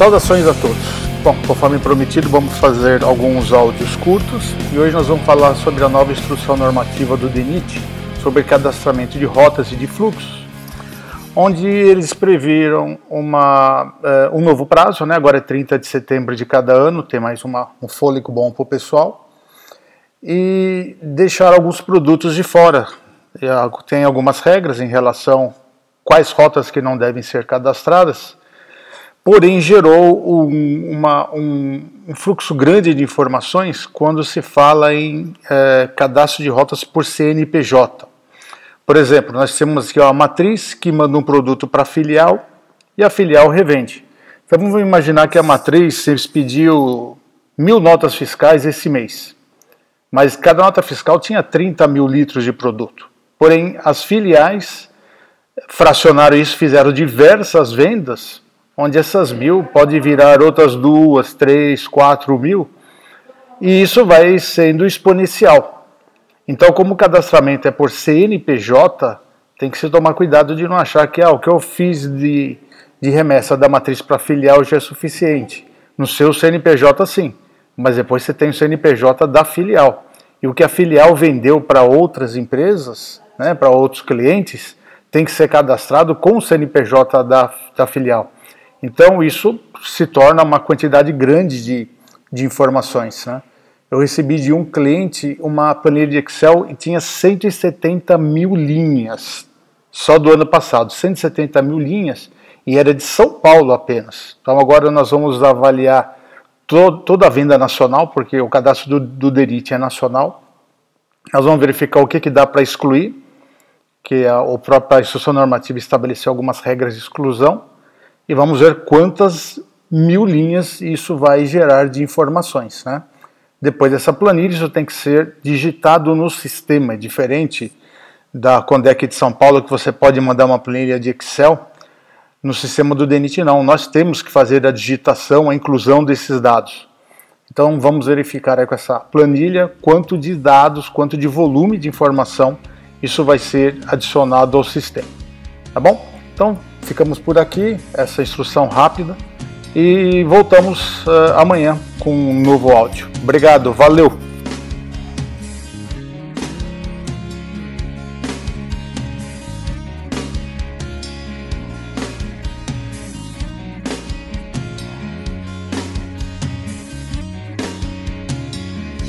Saudações a todos. Bom, conforme prometido, vamos fazer alguns áudios curtos e hoje nós vamos falar sobre a nova instrução normativa do DENIT sobre cadastramento de rotas e de fluxos, onde eles previram uma, uh, um novo prazo, né? agora é 30 de setembro de cada ano, tem mais uma, um fôlego bom para o pessoal, e deixar alguns produtos de fora. Tem algumas regras em relação quais rotas que não devem ser cadastradas, porém gerou um, uma, um, um, fluxo grande de informações quando se fala em é, cadastro de rotas por CNPJ. Por exemplo, nós temos aqui a matriz que manda um produto para a filial e a filial revende. Então vamos imaginar que a matriz pediu mil notas fiscais esse mês, mas cada nota fiscal tinha 30 mil litros de produto. Porém, as filiais fracionaram isso, fizeram diversas vendas onde essas mil pode virar outras duas, três, quatro mil, e isso vai sendo exponencial. Então, como o cadastramento é por CNPJ, tem que se tomar cuidado de não achar que ah, o que eu fiz de, de remessa da matriz para filial já é suficiente. No seu CNPJ, sim, mas depois você tem o CNPJ da filial. E o que a filial vendeu para outras empresas, né, para outros clientes, tem que ser cadastrado com o CNPJ da, da filial. Então isso se torna uma quantidade grande de, de informações. Né? Eu recebi de um cliente uma planilha de Excel e tinha 170 mil linhas, só do ano passado, 170 mil linhas, e era de São Paulo apenas. Então agora nós vamos avaliar to toda a venda nacional, porque o cadastro do, do é nacional. Nós vamos verificar o que, que dá para excluir, que a, a própria instrução normativa estabeleceu algumas regras de exclusão e vamos ver quantas mil linhas isso vai gerar de informações. Né? Depois dessa planilha, isso tem que ser digitado no sistema, é diferente da Condec de São Paulo, que você pode mandar uma planilha de Excel. No sistema do DENIT, não. Nós temos que fazer a digitação, a inclusão desses dados. Então, vamos verificar com essa planilha quanto de dados, quanto de volume de informação isso vai ser adicionado ao sistema. Tá bom? Então, ficamos por aqui, essa instrução rápida, e voltamos uh, amanhã com um novo áudio. Obrigado, valeu!